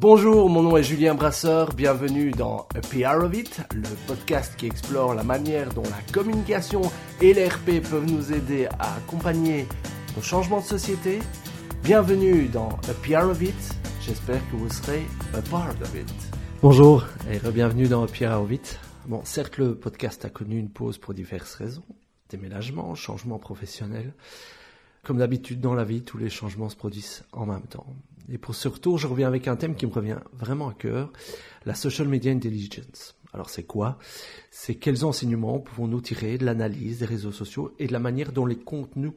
Bonjour, mon nom est Julien Brasseur, bienvenue dans A PR of It, le podcast qui explore la manière dont la communication et l'RP peuvent nous aider à accompagner nos changements de société. Bienvenue dans A PR of It, j'espère que vous serez a part of it. Bonjour et bienvenue dans A PR of It. Bon, certes le podcast a connu une pause pour diverses raisons, déménagement, changement professionnel. Comme d'habitude dans la vie, tous les changements se produisent en même temps. Et pour ce retour, je reviens avec un thème qui me revient vraiment à cœur, la social media intelligence. Alors c'est quoi? C'est quels enseignements pouvons-nous tirer de l'analyse des réseaux sociaux et de la manière dont les contenus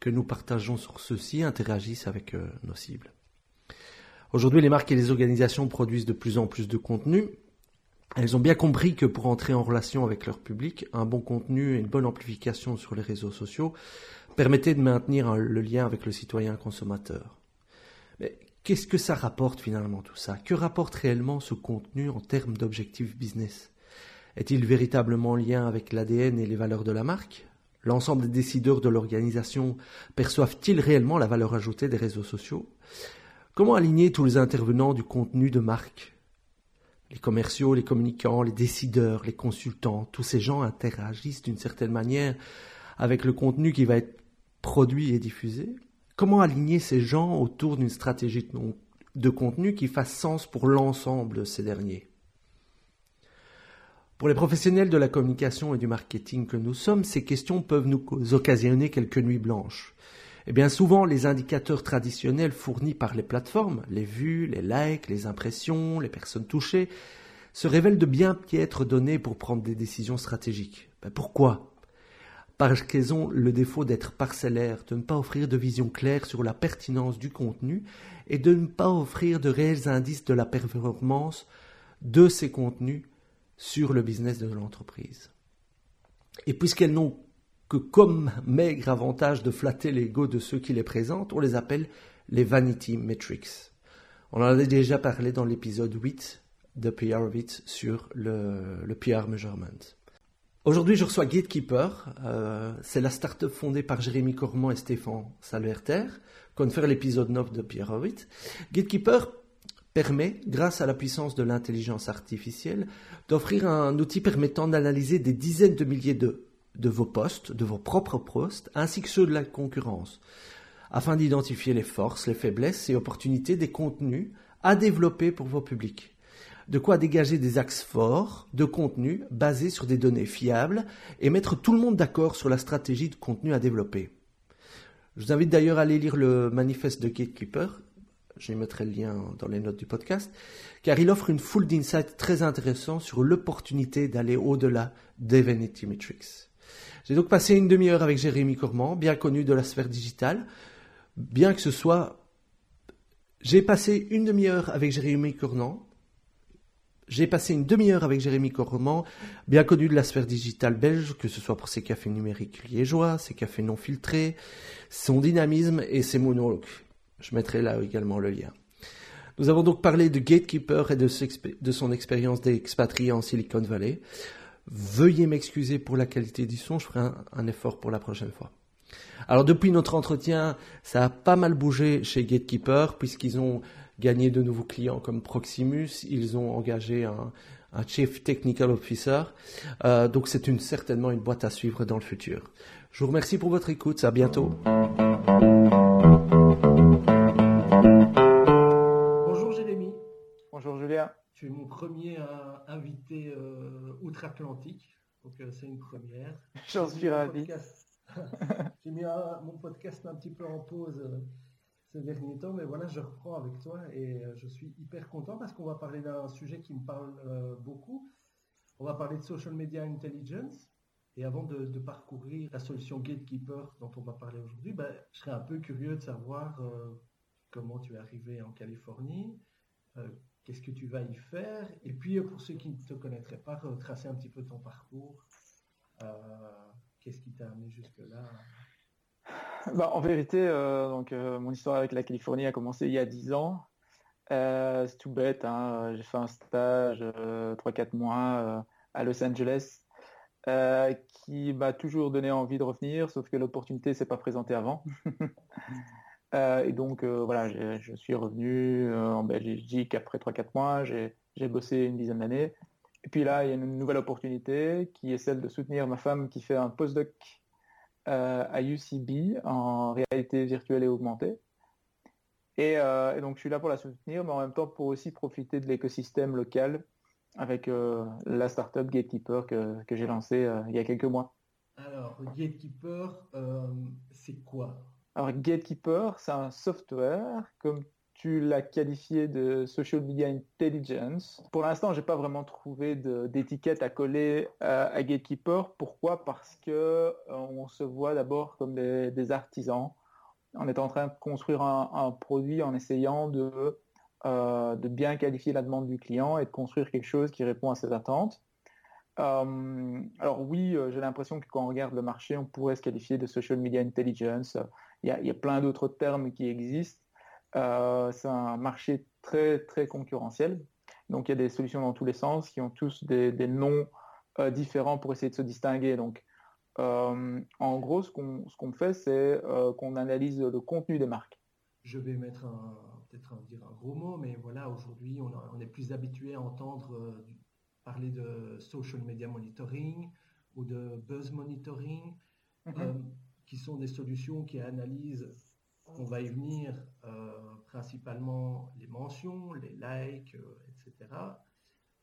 que nous partageons sur ceux-ci interagissent avec euh, nos cibles? Aujourd'hui, les marques et les organisations produisent de plus en plus de contenu. Elles ont bien compris que pour entrer en relation avec leur public, un bon contenu et une bonne amplification sur les réseaux sociaux permettaient de maintenir le lien avec le citoyen consommateur. Mais Qu'est-ce que ça rapporte finalement tout ça? Que rapporte réellement ce contenu en termes d'objectifs business? Est-il véritablement en lien avec l'ADN et les valeurs de la marque? L'ensemble des décideurs de l'organisation perçoivent-ils réellement la valeur ajoutée des réseaux sociaux? Comment aligner tous les intervenants du contenu de marque? Les commerciaux, les communicants, les décideurs, les consultants, tous ces gens interagissent d'une certaine manière avec le contenu qui va être produit et diffusé Comment aligner ces gens autour d'une stratégie de contenu qui fasse sens pour l'ensemble de ces derniers? Pour les professionnels de la communication et du marketing que nous sommes, ces questions peuvent nous occasionner quelques nuits blanches. Et eh bien souvent, les indicateurs traditionnels fournis par les plateformes, les vues, les likes, les impressions, les personnes touchées, se révèlent de bien piètres données pour prendre des décisions stratégiques. Ben pourquoi? Parce qu'elles ont le défaut d'être parcellaires, de ne pas offrir de vision claire sur la pertinence du contenu et de ne pas offrir de réels indices de la performance de ces contenus sur le business de l'entreprise. Et puisqu'elles n'ont que comme maigre avantage de flatter l'ego de ceux qui les présentent, on les appelle les vanity metrics. On en avait déjà parlé dans l'épisode 8 de PR of It sur le, le PR measurement. Aujourd'hui, je reçois Gatekeeper. Euh, c'est la start-up fondée par Jérémy Cormand et Stéphane Salverter, qu'on fait l'épisode 9 de Pierre Howitt. Gatekeeper permet, grâce à la puissance de l'intelligence artificielle, d'offrir un outil permettant d'analyser des dizaines de milliers de, de vos postes, de vos propres postes, ainsi que ceux de la concurrence, afin d'identifier les forces, les faiblesses et opportunités des contenus à développer pour vos publics de quoi dégager des axes forts de contenu basés sur des données fiables et mettre tout le monde d'accord sur la stratégie de contenu à développer. Je vous invite d'ailleurs à aller lire le manifeste de Gatekeeper, je mettrai le lien dans les notes du podcast, car il offre une foule d'insights très intéressants sur l'opportunité d'aller au-delà des Vanity Metrics. J'ai donc passé une demi-heure avec Jérémy Cormand, bien connu de la sphère digitale, bien que ce soit... J'ai passé une demi-heure avec Jérémy Cormand, j'ai passé une demi-heure avec Jérémy Correment, bien connu de la sphère digitale belge, que ce soit pour ses cafés numériques liégeois, ses cafés non filtrés, son dynamisme et ses monologues. Je mettrai là également le lien. Nous avons donc parlé de Gatekeeper et de, son expérience d'expatrié en Silicon Valley. Veuillez m'excuser pour la qualité du son, je ferai un effort pour la prochaine fois. Alors depuis notre entretien, ça a pas mal bougé chez Gatekeeper, puisqu'ils ont gagné de nouveaux clients comme Proximus. Ils ont engagé un, Chief Technical Officer. Euh, donc c'est une, certainement une boîte à suivre dans le futur. Je vous remercie pour votre écoute. À bientôt. Bonjour Jérémy. Bonjour Julien. Tu es mon premier euh, invité euh, outre-Atlantique. Donc c'est une première. J'en suis ravi. J'ai mis mon podcast un petit peu en pause ces derniers temps, mais voilà, je reprends avec toi et euh, je suis hyper content parce qu'on va parler d'un sujet qui me parle euh, beaucoup. On va parler de social media intelligence. Et avant de, parcourir la solution Gatekeeper dont on va parler aujourd'hui, ben, je serais un peu curieux de savoir euh, comment tu es arrivé en Californie, qu'est-ce que tu vas y faire, et puis pour ceux qui ne te connaîtraient pas, retracer un petit peu ton parcours. qu'est-ce qui t'a amené jusque-là? Bah, en vérité, euh, donc, euh, mon histoire avec la Californie a commencé il y a 10 ans. Euh, c'est tout bête, hein. j'ai fait un stage 3-4 mois à Los Angeles qui m'a toujours donné envie de revenir, sauf que l'opportunité ne s'est pas présentée avant. et donc voilà, je suis revenu en Belgique après 3-4 mois, j'ai bossé une dizaine d'années. Et puis là, il y a une nouvelle opportunité qui est celle de soutenir ma femme qui fait un postdoc à UCB en réalité virtuelle et augmentée. Et, donc je suis là pour la soutenir, mais en même temps pour aussi profiter de l'écosystème local avec la startup Gatekeeper que, que j'ai lancée il y a quelques mois. Alors, Gatekeeper, euh, c'est quoi? Alors, Gatekeeper, c'est un software, comme tu l'as qualifié de social media intelligence. Pour l'instant, j'ai pas vraiment trouvé d'étiquette à coller euh, à Gatekeeper. Pourquoi? Parce que euh, on se voit d'abord comme des, artisans. On est en train de construire un, produit en essayant de, de bien qualifier la demande du client et de construire quelque chose qui répond à ses attentes. Euh, alors oui, euh, j'ai l'impression que quand on regarde le marché, on pourrait se qualifier de social media intelligence. Il y a, plein d'autres termes qui existent. Euh, c'est un marché très très concurrentiel. Donc il y a des solutions dans tous les sens qui ont tous des, noms différents pour essayer de se distinguer. Donc en gros, ce qu'on fait, c'est qu'on analyse le contenu des marques. Je vais mettre peut-être dire un gros mot, mais voilà, aujourd'hui, on, on, est plus habitué à entendre parler de social media monitoring ou de buzz monitoring, mhm. euh, qui sont des solutions qui analysent, on va y venir, euh, principalement les mentions, les likes, euh, etc.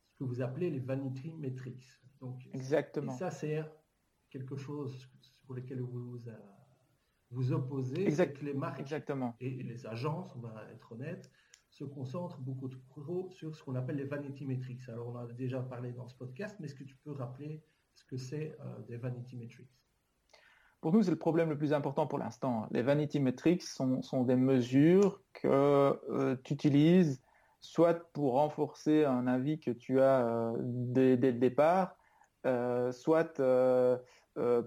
Ce que vous appelez les vanity metrics. Donc, Exactement. Et ça, c'est quelque chose pour lequel vous vous opposez, exact, que les marques exactement. et les agences, on va être honnête, se concentre beaucoup trop sur ce qu'on appelle les vanity metrics. Alors, on a déjà parlé dans ce podcast, mais est-ce que tu peux rappeler ce que c'est euh, des vanity metrics? Pour nous, c'est le problème le plus important pour l'instant. Les vanity metrics sont, sont des mesures que euh, tu utilises soit pour renforcer un avis que tu as euh, dès, dès, le départ, soit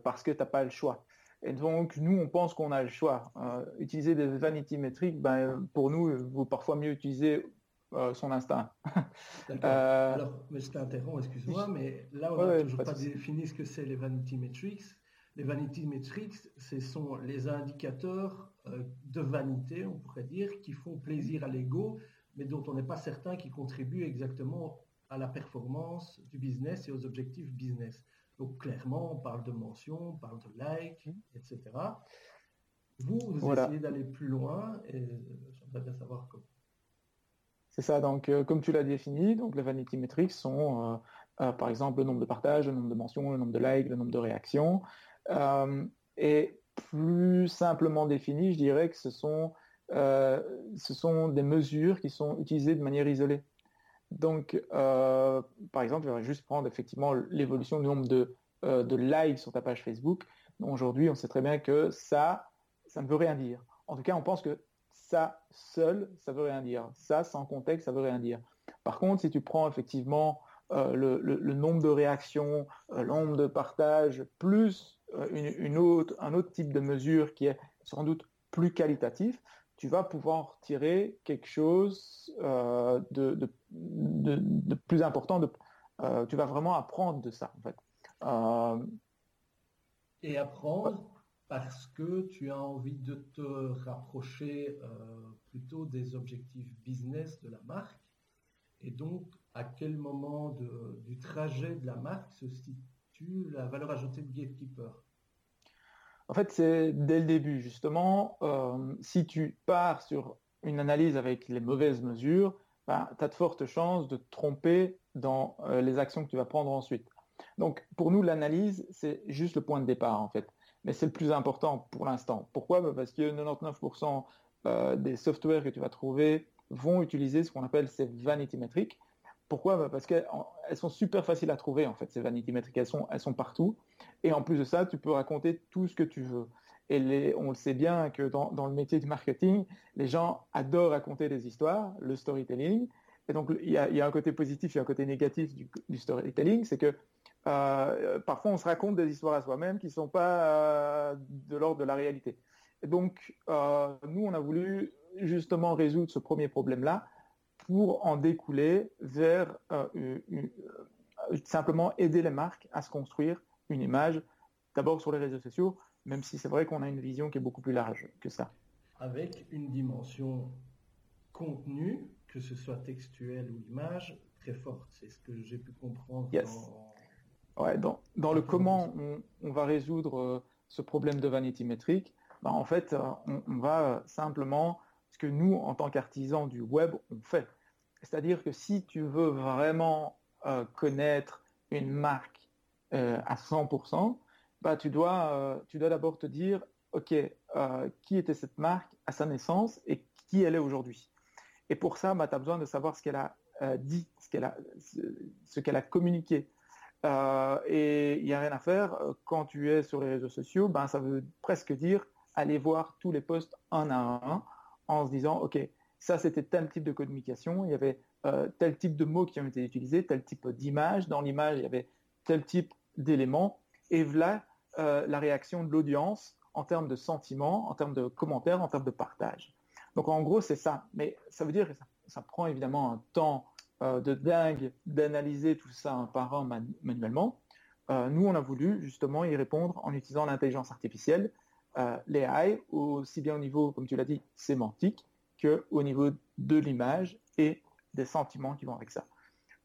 parce que tu n'as pas le choix. Et donc, nous, on pense qu'on a le choix. Euh, utiliser des vanity métriques, ben, pour nous, il vaut parfois mieux utiliser euh, son instinct. Euh, Alors, mais je t'interromps, excuse-moi, mais là, on n'a toujours pas, défini ce que c'est les vanity metrics. Les vanity metrics, ce sont les indicateurs de vanité, on pourrait dire, qui font plaisir à l'ego, mais dont on n'est pas certain qu'ils contribuent exactement à la performance du business et aux objectifs business. Donc clairement, on parle de mentions, on parle de likes, mmh. etc. Vous, vous essayez d'aller plus loin et j'aimerais bien savoir comment. C'est ça, donc euh, comme tu l'as défini, donc les vanity metrics sont euh, euh, par exemple le nombre de partages, le nombre de mentions, le nombre de likes, le nombre de réactions. Et plus simplement défini, je dirais que ce sont, ce sont des mesures qui sont utilisées de manière isolée. Donc, euh, par exemple, je vais juste prendre effectivement l'évolution du nombre de, euh, de likes sur ta page Facebook. Aujourd'hui, on sait très bien que ça, ça ne veut rien dire. En tout cas, on pense que ça seul, ça veut rien dire. Ça, sans contexte, ça veut rien dire. Par contre, si tu prends effectivement euh, le, nombre de réactions, le nombre de partages, plus une, autre, un autre type de mesure qui est sans doute plus qualitatif, tu vas pouvoir tirer quelque chose euh, de, plus important. Euh, tu vas vraiment apprendre de ça. Euh, Et apprendre parce que tu as envie de te rapprocher plutôt des objectifs business de la marque. Et donc, à quel moment du trajet de la marque se situe la valeur ajoutée de Gatekeeper? En fait, c'est dès le début, justement, euh, si tu pars sur une analyse avec les mauvaises mesures, ben, tu as de fortes chances de te tromper dans euh, les actions que tu vas prendre ensuite. Donc, pour nous, l'analyse, c'est juste le point de départ, en fait. Mais c'est le plus important pour l'instant. Pourquoi? Ben, Parce que 99% euh, des softwares que tu vas trouver vont utiliser ce qu'on appelle ces vanity metrics. Pourquoi? Bah, Parce qu'elles sont super faciles à trouver, en fait, ces vanity metrics. Elles sont, partout. Et en plus de ça, tu peux raconter tout ce que tu veux. Et on le sait bien que dans, le métier du marketing, les gens adorent raconter des histoires, le storytelling. Et donc, il y a, un côté positif et un côté négatif du, storytelling, c'est que euh, parfois on se raconte des histoires à soi-même qui ne sont pas euh, de l'ordre de la réalité. Et donc, euh, nous, on a voulu justement résoudre ce premier problème-là pour en découler vers euh, euh, simplement aider les marques à se construire une image, d'abord sur les réseaux sociaux, même si c'est vrai qu'on a une vision qui est beaucoup plus large que ça. avec une dimension contenu, que ce soit textuel ou image, très forte. C'est ce que j'ai pu comprendre. Dans... Ouais, dans, dans le comment on, va résoudre euh, ce problème de vanity métrique, ben en fait, euh, on, va simplement, ce que nous, en tant qu'artisans du web, on fait. C'est-à-dire que si tu veux vraiment euh, connaître une marque à 100%, bah, tu dois, tu dois d'abord te dire, OK, qui était cette marque à sa naissance et qui elle est aujourd'hui. Et pour ça, bah, tu as besoin de savoir ce qu'elle a euh, dit, ce qu'elle a, a communiqué. Euh, et il n'y a rien à faire. Quand tu es sur les réseaux sociaux, ben, ça veut presque dire aller voir tous les posts un à un en se disant, OK, ça c'était tel type de communication, il y avait euh, tel type de mots qui ont été utilisés, tel type d'image, dans l'image il y avait tel type d'éléments, et voilà la réaction de l'audience en termes de sentiments, en termes de commentaires, en termes de partage. Donc en gros, c'est ça. Mais ça veut dire que ça, prend évidemment un temps euh, de dingue d'analyser tout ça un par un manuellement. Euh, nous, on a voulu justement y répondre en utilisant l'intelligence artificielle, euh, l'AI, aussi bien au niveau, comme tu l'as dit, sémantique, qu'au niveau de l'image et des sentiments qui vont avec ça.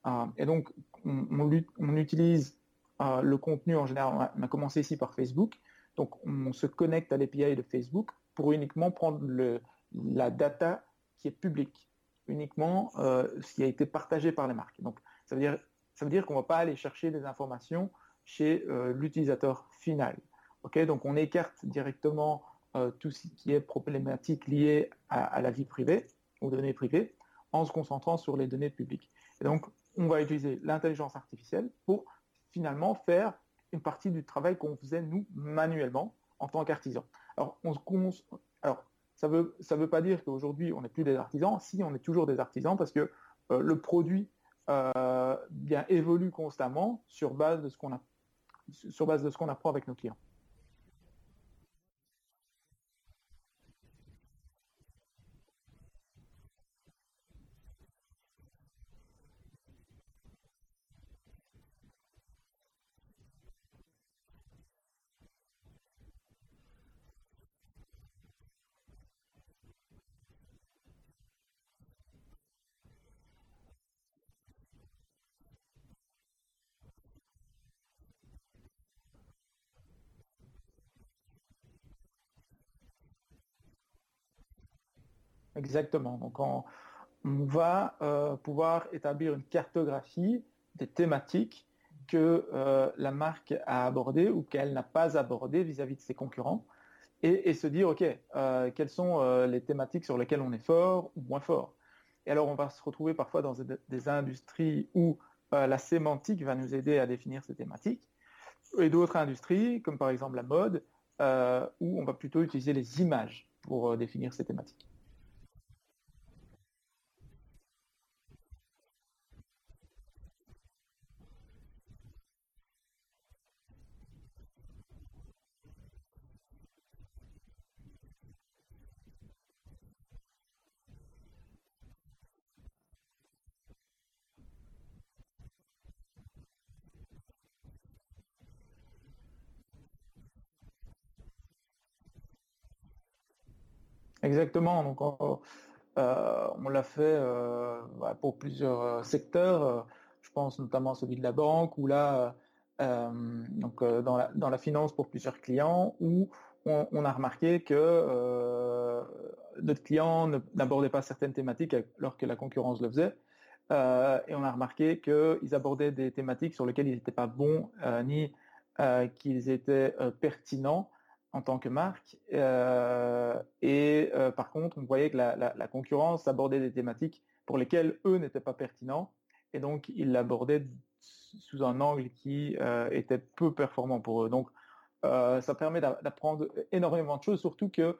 Euh, et donc, on, utilise le contenu en général. On a commencé ici par Facebook. Donc, on se connecte à l'API de Facebook pour uniquement prendre la data qui est publique, uniquement euh, ce qui a été partagé par les marques. Donc, ça veut dire, ça veut dire qu'on ne va pas aller chercher des informations chez euh, l'utilisateur final. Donc on écarte directement euh, tout ce qui est problématique lié à, la vie privée, aux données privées, en se concentrant sur les données publiques. Et donc, on va utiliser l'intelligence artificielle pour finalement faire une partie du travail qu'on faisait nous manuellement en tant qu'artisans. Alors, on, alors, ça ne veut, ça veut pas dire qu'aujourd'hui on n'est plus des artisans. Si, on est toujours des artisans parce que euh, le produit euh, bien évolue constamment sur base de ce qu'on a, sur base de ce qu'on apprend avec nos clients. Exactement. Donc, on, va euh, pouvoir établir une cartographie des thématiques que euh, la marque a abordées ou qu'elle n'a pas abordées vis-à-vis de ses concurrents et, se dire, OK, euh, quelles sont les thématiques sur lesquelles on est fort ou moins fort. Et alors, on va se retrouver parfois dans des industries où la sémantique va nous aider à définir ces thématiques et d'autres industries, comme par exemple la mode, où on va plutôt utiliser les images pour définir ces thématiques. Exactement. Donc, on, euh, l'a fait euh, pour plusieurs euh, secteurs. Je pense notamment à celui de la banque, ou là, donc dans la finance pour plusieurs clients, où on, a remarqué que notre client n'abordait pas certaines thématiques alors que la concurrence le faisait. et on a remarqué qu'ils abordaient des thématiques sur lesquelles ils n'étaient pas bons ni qu'ils étaient pertinents en tant que marque. Euh, et euh, par contre, on voyait que la, concurrence abordait des thématiques pour lesquelles eux n'étaient pas pertinents. Et donc, ils l'abordaient sous un angle qui euh, était peu performant pour eux. Donc, ça permet d'apprendre énormément de choses, surtout que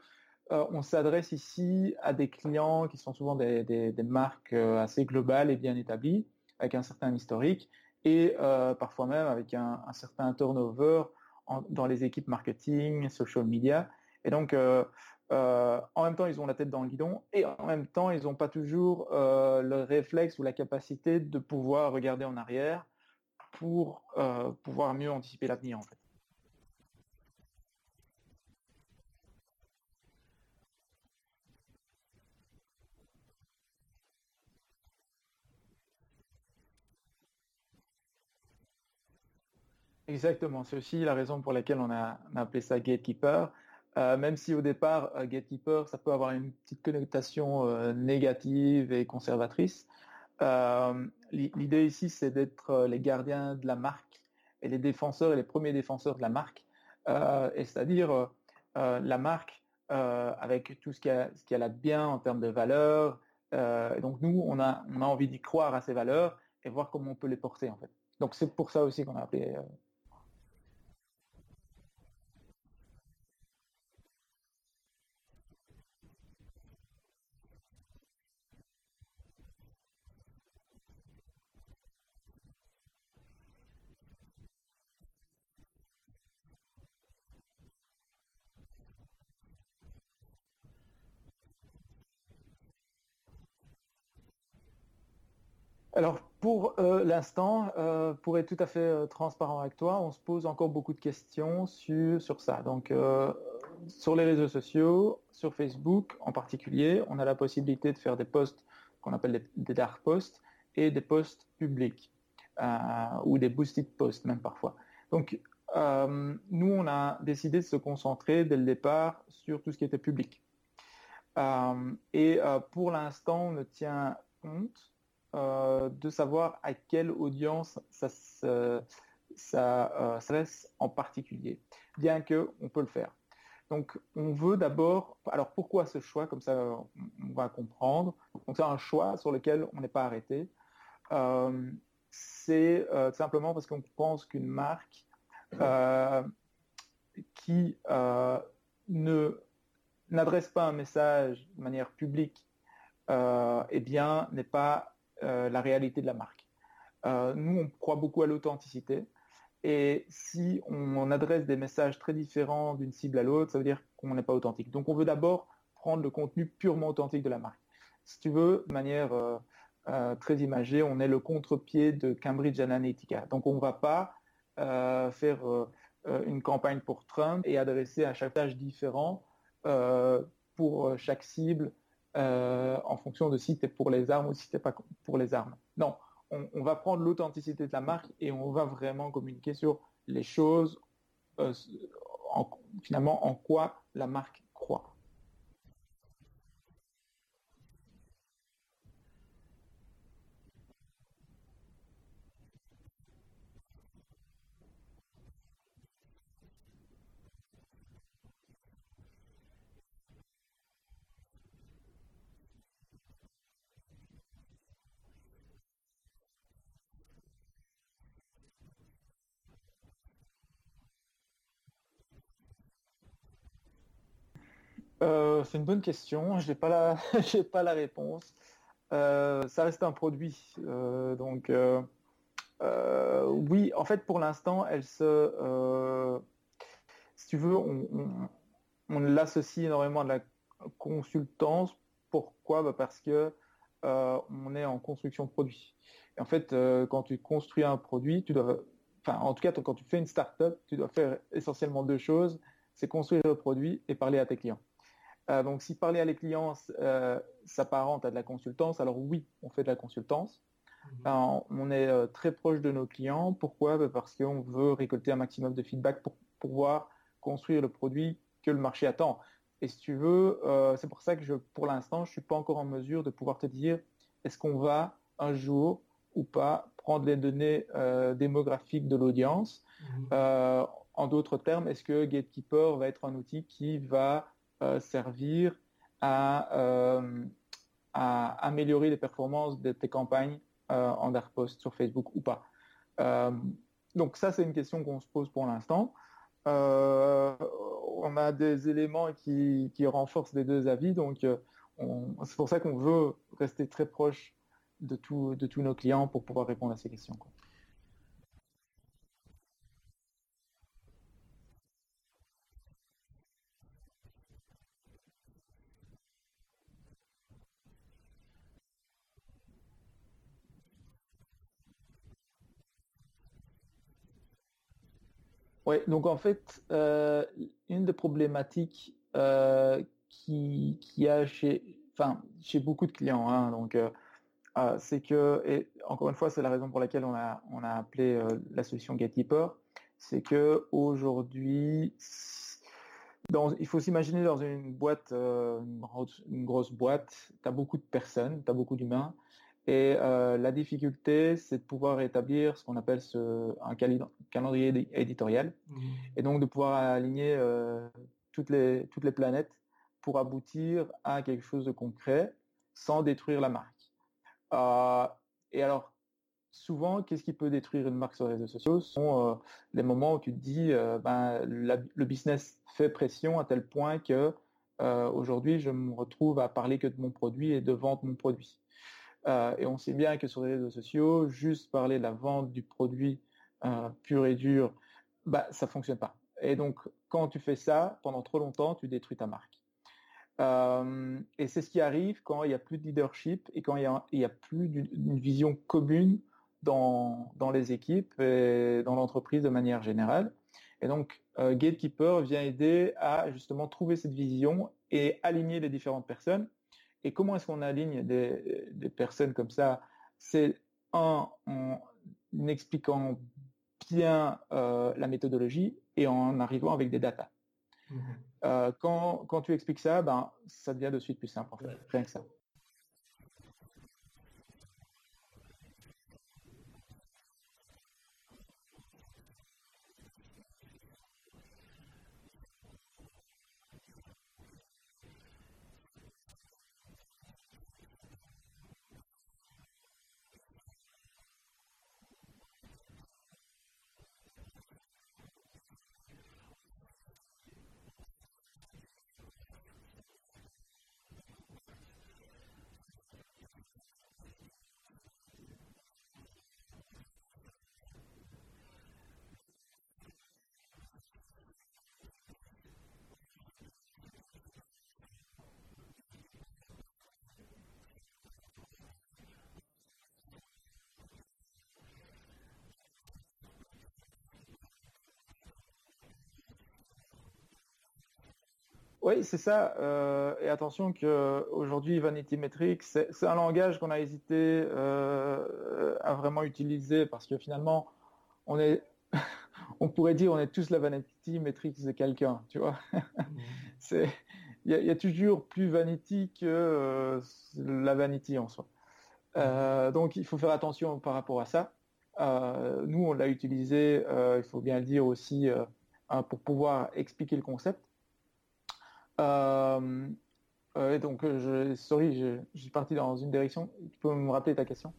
on s'adresse ici à des clients qui sont souvent des, marques assez globales et bien établies, avec un certain historique, et parfois même avec un, un certain turnover dans les équipes marketing, social media. Et donc, euh, euh, en même temps, ils ont la tête dans le guidon et en même temps, ils n'ont pas toujours euh, le réflexe ou la capacité de pouvoir regarder en arrière pour pouvoir mieux anticiper l'avenir. Exactement, c'est aussi la raison pour laquelle on a, appelé ça Gatekeeper. Euh, même si au départ, euh, Gatekeeper, ça peut avoir une petite connotation euh, négative et conservatrice. L'idée ici, c'est d'être les gardiens de la marque et les défenseurs et les premiers défenseurs de la marque. et c'est-à-dire la marque avec tout ce qu'il y, a de bien en termes de valeurs. donc nous, on a, on a envie d'y croire à ces valeurs et voir comment on peut les porter en fait. Donc c'est pour ça aussi qu'on a appelé Alors pour euh, l'instant, euh, pour être tout à fait euh, transparent avec toi, on se pose encore beaucoup de questions sur, sur ça. Donc sur les réseaux sociaux, sur Facebook en particulier, on a la possibilité de faire des posts qu'on appelle des, dark posts et des posts publics ou des boosted posts même parfois. Donc nous, on a décidé de se concentrer dès le départ sur tout ce qui était public. et pour l'instant, on ne tient compte de savoir à quelle audience ça, ça euh, en particulier, bien que on peut le faire. Donc, on veut d'abord. Alors, pourquoi ce choix? Comme ça, on va comprendre. Donc, c'est un choix sur lequel on n'est pas arrêté. Euh, c'est simplement parce qu'on pense qu'une marque qui n'adresse pas un message de manière publique, eh bien, n'est pas euh, la réalité de la marque. Euh, nous, on croit beaucoup à l'authenticité. Et si on, adresse des messages très différents d'une cible à l'autre, ça veut dire qu'on n'est pas authentique. Donc on veut d'abord prendre le contenu purement authentique de la marque. Si tu veux, de manière euh, très imagée, on est le contre-pied de Cambridge Analytica. Donc on ne va pas faire une campagne pour Trump et adresser un chaque différent pour chaque cible euh, en fonction de si tu es pour les armes ou si tu n'es pas pour les armes. Non, on, va prendre l'authenticité de la marque et on va vraiment communiquer sur les choses, euh, finalement, en quoi la marque croit. Euh, c'est une bonne question. Je n'ai pas la, j'ai pas la réponse. Euh, ça reste un produit, euh, donc oui. En fait, pour l'instant, elle se, si tu veux, on, l'associe énormément à la consultance. Pourquoi? Bah, Parce que on est en construction de produit. En fait, quand tu construis un produit, tu dois, enfin, en tout cas, quand tu fais une start-up, tu dois faire essentiellement deux choses c'est construire le produit et parler à tes clients. Euh, donc, si parler à les clients euh, s'apparente à de la consultance, alors oui, on fait de la consultance. Mhm. on est euh, très proche de nos clients. Pourquoi? Bah, Parce qu'on veut récolter un maximum de feedback pour pouvoir construire le produit que le marché attend. Et si tu veux, c'est pour ça que je, pour l'instant, je suis pas encore en mesure de pouvoir te dire est-ce qu'on va un jour ou pas prendre les données démographiques de l'audience? Mhm. en d'autres termes, est-ce que Gatekeeper va être un outil qui va servir euh, à, améliorer les performances de tes campagnes euh, en dark post sur Facebook ou pas. donc ça, c'est une question qu'on se pose pour l'instant. on a des éléments qui, renforcent les deux avis, donc c'est pour ça qu'on veut rester très proche de, de tous nos clients pour pouvoir répondre à ces questions. Donc en fait, euh, une des problématiques euh, qui, qui a chez, enfin, chez beaucoup de clients, hein, donc euh, c'est que, et encore une fois, c'est la raison pour laquelle on a, on a appelé la solution Gatekeeper, c'est que aujourd'hui, il faut s'imaginer dans une boîte, euh, une, grosse boîte, tu as beaucoup de personnes, tu as beaucoup d'humains, et euh, la difficulté, c'est de pouvoir établir ce qu'on appelle ce, un calendrier éditorial, mmh. et donc de pouvoir aligner euh, toutes, les, toutes les planètes pour aboutir à quelque chose de concret sans détruire la marque. et alors, souvent, qu'est-ce qui peut détruire une marque sur les réseaux sociaux? Ce sont euh, les moments où tu te dis, euh, ben, le business fait pression à tel point que euh, aujourd'hui, je me retrouve à parler que de mon produit et de vendre mon produit. Et on sait bien que sur les réseaux sociaux, juste parler de la vente du produit pur et dur, bah, ça fonctionne pas. Et donc, quand tu fais ça pendant trop longtemps, tu détruis ta marque. et c'est ce qui arrive quand il n'y a plus de leadership et quand il n'y a, a, plus d'une vision commune dans, dans les équipes et dans l'entreprise de manière générale. Et donc, euh, Gatekeeper vient aider à justement trouver cette vision et aligner les différentes personnes. Et comment est-ce qu'on aligne des, des, personnes comme ça? C'est un, en, expliquant bien euh, la méthodologie et en arrivant avec des datas. Mmh euh, quand, quand tu expliques ça, ben, ça devient de suite plus simple, en fait. Rien que ça. Oui, c'est ça. Euh, et attention que aujourd'hui, Vanity Metrics, c'est un langage qu'on a hésité euh, à vraiment utiliser parce que finalement, on est, on pourrait dire, on est tous la Vanity Metrics de quelqu'un, tu vois. c'est, il y, a toujours plus Vanity que euh, la Vanity en soi. donc, il faut faire attention par rapport à ça. nous, on l'a utilisé, il faut bien le dire aussi, pour pouvoir expliquer le concept. Euh, euh, donc, je, sorry, je, je suis parti dans une direction. Tu peux me rappeler ta question?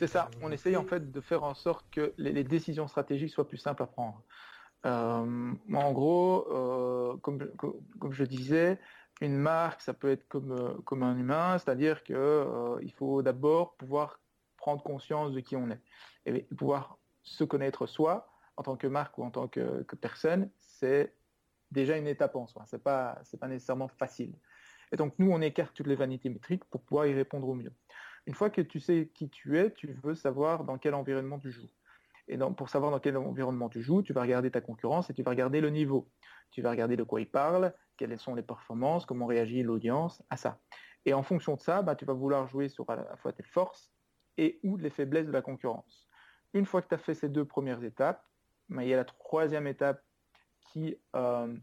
C'est ça. On essaye en fait de faire en sorte que les, décisions stratégiques soient plus simples à prendre. Euh, en gros, euh, comme, comme, je disais, une marque, ça peut être comme, euh, comme un humain, c'est-à-dire qu'il faut d'abord pouvoir prendre conscience de qui on est et pouvoir se connaître soi en tant que marque ou en tant que, que personne, c'est déjà une étape en soi. C'est pas c'est pas nécessairement facile. Et donc nous, on écarte toutes les vanités métriques pour pouvoir y répondre au mieux. Une fois que tu sais qui tu es, tu veux savoir dans quel environnement tu joues. Et pour savoir dans quel environnement tu joues, tu vas regarder ta concurrence et tu vas regarder le niveau. Tu vas regarder de quoi ils parlent, quelles sont les performances, comment réagit l'audience à ça. Et en fonction de ça, bah, tu vas vouloir jouer sur à la fois tes forces et ou les faiblesses de la concurrence. Une fois que tu as fait ces deux premières étapes, bah, il y a la troisième étape qui, euh,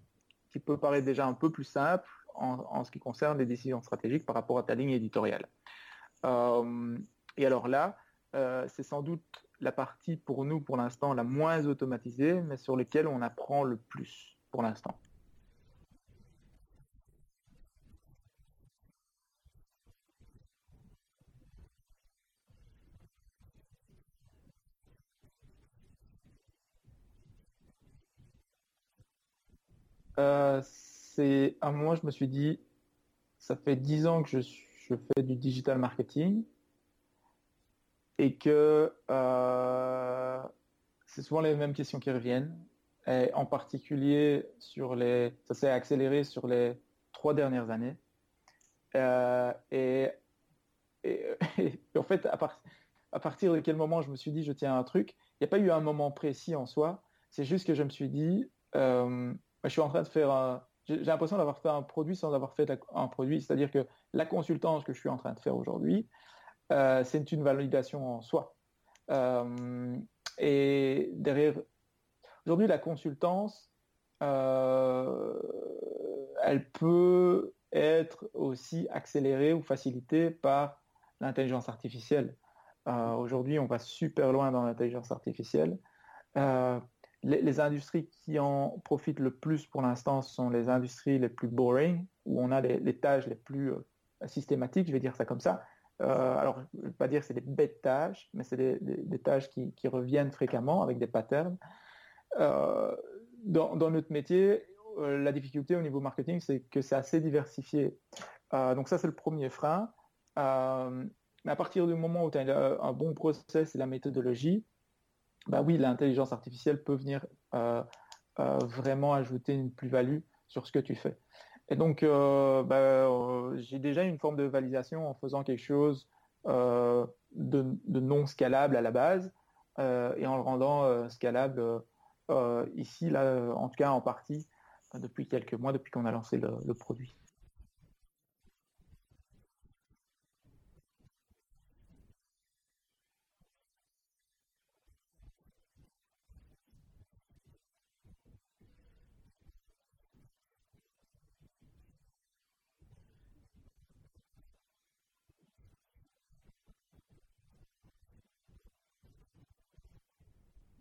qui peut paraître déjà un peu plus simple en, ce qui concerne les décisions stratégiques par rapport à ta ligne éditoriale. Euh, et alors là, euh, c'est sans doute la partie pour nous, pour l'instant, la moins automatisée, mais sur laquelle on apprend le plus pour l'instant. Euh, c'est un moment, je me suis dit, ça fait dix ans que je suis je fais du digital marketing et que euh, c'est souvent les mêmes questions qui reviennent. Et en particulier sur les, ça s'est accéléré sur les trois dernières années. Euh, et, en fait, à, à, partir de quel moment je me suis dit je tiens un truc, il n'y a pas eu un moment précis en soi. C'est juste que je me suis dit, euh, je suis en train de faire un, j'ai l'impression d'avoir fait un produit sans avoir fait un produit. C'est-à-dire que la consultance que je suis en train de faire aujourd'hui, euh, c'est une validation en soi. Euh, et derrière, aujourd'hui, la consultance, euh, elle peut être aussi accélérée ou facilitée par l'intelligence artificielle. aujourd'hui, on va super loin dans l'intelligence artificielle les, industries qui en profitent le plus pour l'instant sont les industries les plus boring, où on a les, tâches les plus euh, systématiques, je vais dire ça comme ça. Euh, alors, je ne vais pas dire que c'est des bêtes tâches, mais c'est des, tâches qui, reviennent fréquemment avec des patterns. Euh, dans, notre métier, la difficulté au niveau marketing, c'est que c'est assez diversifié. donc ça, c'est le premier frein. à partir du moment où tu as un bon process et la méthodologie, bah oui, l'intelligence artificielle peut venir euh, euh, vraiment ajouter une plus-value sur ce que tu fais. Et donc, euh, bah, j'ai déjà une forme de validation en faisant quelque chose de, non scalable à la base et en le rendant scalable ici, là, en tout cas en partie, depuis quelques mois, depuis qu'on a lancé le produit.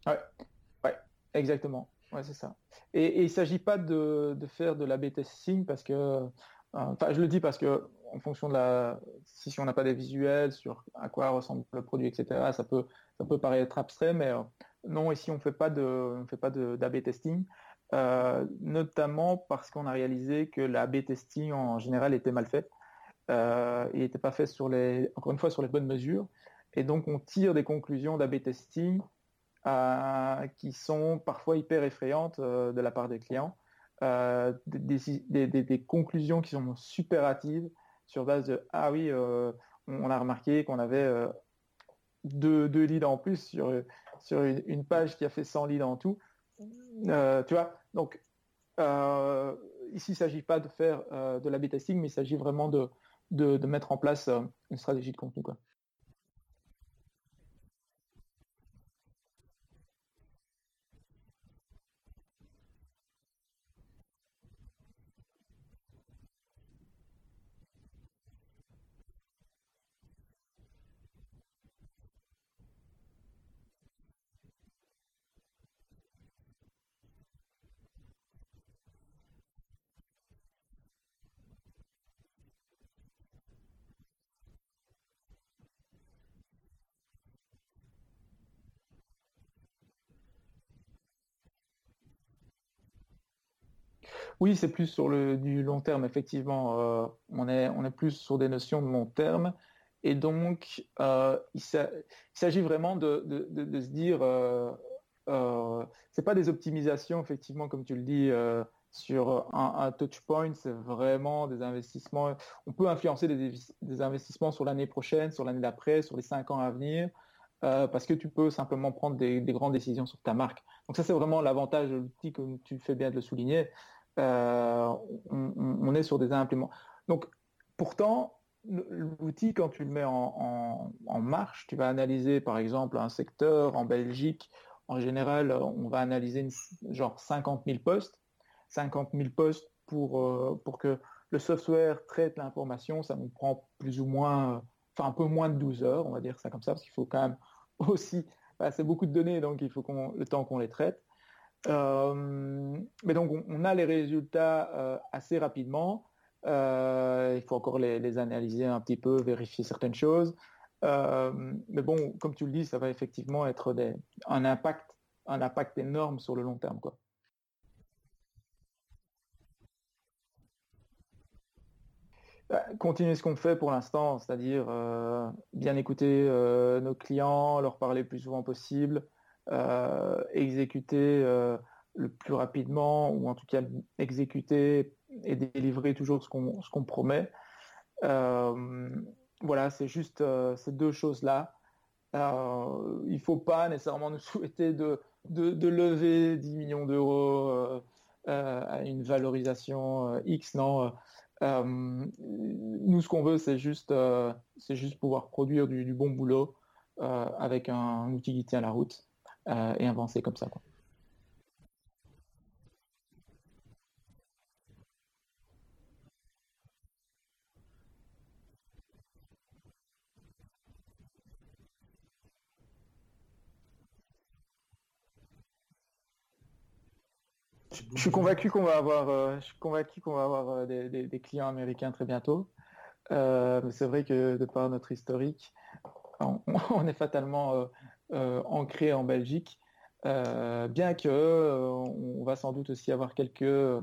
Ouais, ouais, exactement. Ouais, c'est ça. Et, il ne s'agit pas de, faire de l'A-B testing parce que, euh, enfin, je le dis parce que en fonction de la, si on n'a pas des visuels sur à quoi ressemble le produit, etc., ça peut, ça peut paraître abstrait, mais euh, non, ici on fait pas de, on fait pas d'A-B testing, euh, notamment parce qu'on a réalisé que l'A-B testing en général était mal fait. il n'était pas fait sur les, encore une fois, sur les bonnes mesures. Et donc on tire des conclusions d'A-B testing qui sont parfois hyper effrayantes euh, de la part des clients. Euh, des, conclusions qui sont super hâtives sur base de ah oui, on a remarqué qu'on avait deux, deux, leads en plus sur, sur une, page qui a fait 100 leads en tout. tu vois, donc ici, il ne s'agit pas de faire de la testing, mais il s'agit vraiment de, de, de, mettre en place une stratégie de contenu. Quoi. Oui, c'est plus sur le, du long terme, effectivement. Euh, on, est, on est plus sur des notions de long terme. Et donc, euh, il s'agit vraiment de, se dire, euh, euh, c'est pas des optimisations, effectivement, comme tu le dis, sur un, touch point, c'est vraiment des investissements. On peut influencer des, investissements sur l'année prochaine, sur l'année d'après, sur les cinq ans à venir. parce que tu peux simplement prendre des, des, grandes décisions sur ta marque. Donc ça, c'est vraiment l'avantage de l'outil, comme tu fais bien de le souligner. Euh, on, est sur des impléments. Donc, pourtant, l'outil, quand tu le mets en, marche, tu vas analyser, par exemple, un secteur en Belgique. En général, on va analyser genre 50 000 postes. 50 000 postes pour, euh, pour que le software traite l'information, ça nous prend plus ou moins, enfin un peu moins de 12 heures, on va dire ça comme ça, parce qu'il faut quand même aussi, c'est beaucoup de données, donc il faut qu'on, le temps qu'on les traite. Euh, mais donc, on, a les résultats euh, assez rapidement. Euh, il faut encore les, analyser un petit peu, vérifier certaines choses. mais bon, comme tu le dis, ça va effectivement être un, impact, un impact énorme sur le long terme. Quoi. Bah, continuer ce qu'on fait pour l'instant, c'est-à-dire bien écouter nos clients, leur parler le plus souvent possible, exécuter le plus rapidement, ou en tout cas exécuter et délivrer toujours ce qu'on promet. voilà, c'est juste ces deux choses-là. il ne faut pas nécessairement nous souhaiter de, de, lever 10 millions d'euros à une valorisation X, non euh, nous, ce qu'on veut, c'est juste, euh, c'est juste pouvoir produire du, bon boulot euh, avec un, outil qui tient la route et avancer comme ça. Quoi. Je suis convaincu qu'on va avoir, euh, je suis convaincu qu'on va avoir euh, des, clients américains très bientôt. Euh, c'est vrai que de par notre historique, on, est fatalement ancré en Belgique, bien que on va sans doute aussi avoir quelques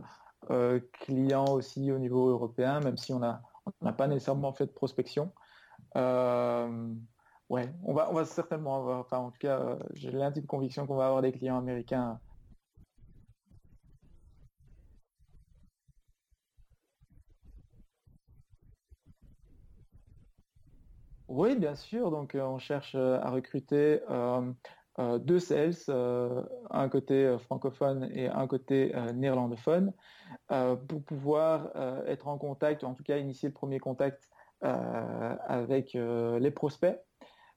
clients aussi au niveau européen, même si on n'a on pas nécessairement fait de prospection. ouais, on va, on va certainement avoir, enfin en tout cas, j'ai l'intime conviction qu'on va avoir des clients américains Oui, bien sûr. Donc, euh, on cherche euh, à recruter euh, deux sales, un côté francophone et un côté néerlandophone, pour pouvoir être en contact, en tout cas initier le premier contact avec les prospects.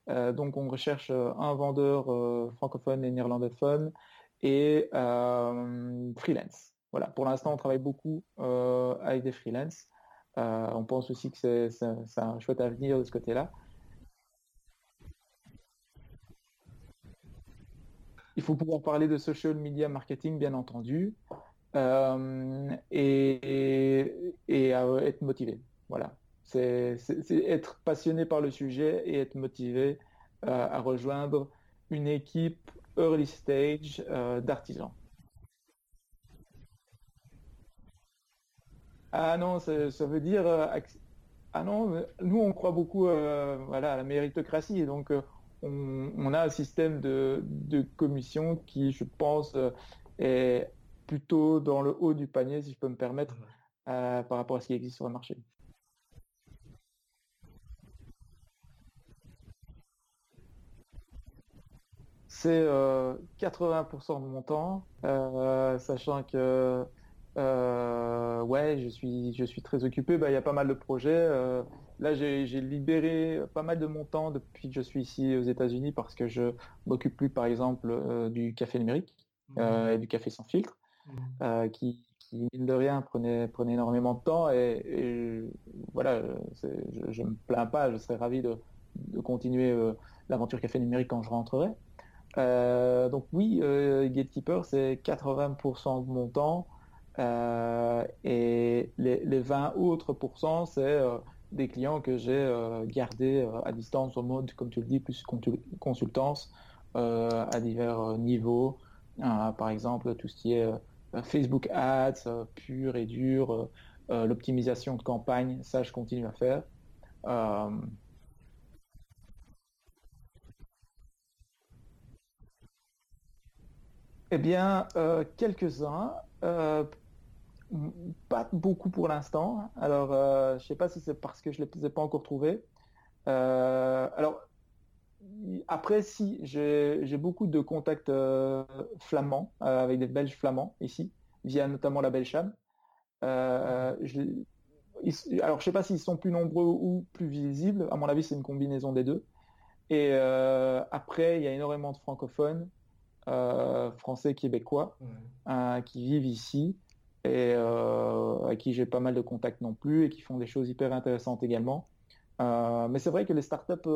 donc, on recherche un vendeur francophone et néerlandophone et freelance. Voilà. Pour l'instant, on travaille beaucoup avec des freelance. on pense aussi que c'est un chouette avenir de ce côté-là. Il faut pouvoir parler de social media marketing, bien entendu, euh, et, être motivé. Voilà. C'est être passionné par le sujet et être motivé euh, à rejoindre une équipe early stage euh, d'artisans. Ah non, ça, veut dire ah non, nous on croit beaucoup voilà, à la méritocratie et donc on, a un système de, commission qui, je pense, euh, est plutôt dans le haut du panier, si je peux me permettre, euh, par rapport à ce qui existe sur le marché. C'est 80% euh, de mon temps, sachant que ouais, je suis, je suis très occupé. Bah, il y a pas mal de projets. Là, j'ai libéré pas mal de mon temps depuis que je suis ici aux États-Unis parce que je m'occupe plus, par exemple, euh, du café numérique mmh. euh, et du café sans filtre, mmh. euh, qui, mine de rien, prenait, prenait énormément de temps. Et, voilà, je ne me plains pas, je serais ravi de, continuer l'aventure café numérique quand je rentrerai. donc oui, Gatekeeper, c'est 80% de mon temps. et les, les 20 autres pourcents, c'est des clients que j'ai euh, gardés euh, à distance en mode, comme tu le dis, plus consultance euh, à divers niveaux. par exemple, tout ce qui est Facebook Ads, pur et dur, l'optimisation de campagne, ça je continue à faire. Eh bien, quelques-uns. Pas beaucoup pour l'instant. Alors, euh, je sais pas si c'est parce que je ne les ai pas encore trouvés. Euh, alors, après, si, j'ai beaucoup de contacts euh, flamands, avec des Belges flamands ici, via notamment la Belcham. alors, je ne sais pas s'ils sont plus nombreux ou plus visibles. À mon avis, c'est une combinaison des deux. Et après, il y a énormément de francophones, français, québécois, qui vivent ici euh, à qui j'ai pas mal de contacts non plus et qui font des choses hyper intéressantes également. Euh, mais c'est vrai que les startups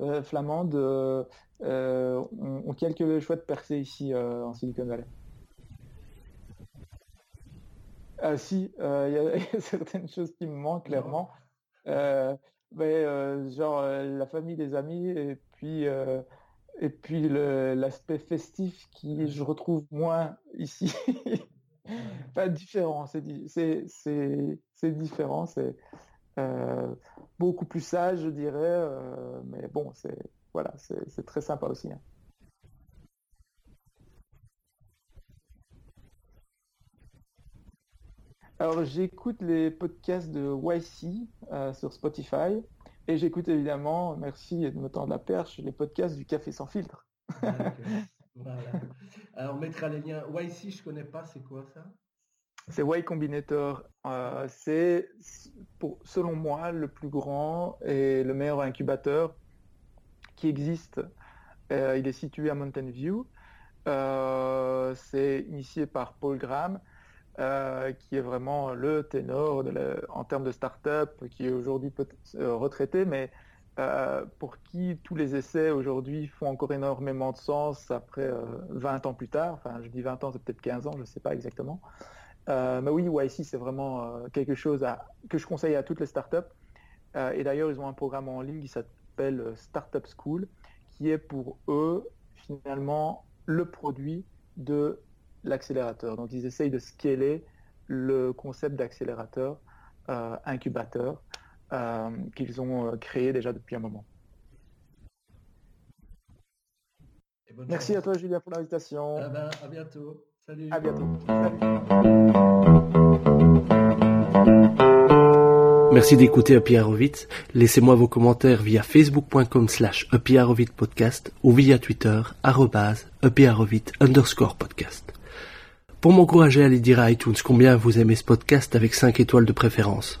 euh, flamandes ont, quelques chouettes percées ici en Silicon Valley. Ah si, il y, a certaines choses qui me manquent clairement. mais genre la famille des amis et puis et puis l'aspect festif qui je retrouve moins ici. pas différent, c'est différent, c'est euh, beaucoup plus sage, je dirais, euh, mais bon, c'est voilà, c'est très sympa aussi. Hein. Alors j'écoute les podcasts de YC euh, sur Spotify et j'écoute évidemment, merci de me tendre la perche, les podcasts du Café sans filtre. Ah, voilà. Alors, on mettra les liens. YC, je connais pas, c'est quoi ça? C'est Y Combinator. Euh, c'est, selon moi, le plus grand et le meilleur incubateur qui existe. Euh, il est situé à Mountain View. Euh, c'est initié par Paul Graham, qui est vraiment le ténor en termes de start-up, qui est aujourd'hui retraité, mais pour qui tous les essais aujourd'hui font encore énormément de sens après 20 ans plus tard. Enfin, je dis 20 ans, c'est peut-être 15 ans, je ne sais pas exactement. Euh, mais oui, YC, c'est vraiment euh, quelque chose que je conseille à toutes les startups. Euh, et d'ailleurs, ils ont un programme en ligne qui s'appelle Startup School, qui est pour eux, finalement, le produit de l'accélérateur. Donc, ils essayent de scaler le concept d'accélérateur, incubateur, qu'ils ont créé déjà depuis un moment. Merci à toi, Julien, pour l'invitation. Ah ben, à bientôt. Salut. À bientôt. Merci d'écouter Happy Laissez-moi vos commentaires via facebook.com slash podcast ou via Twitter arrobase underscore podcast. Pour m'encourager à aller dire à iTunes combien vous aimez ce podcast avec 5 étoiles de préférence.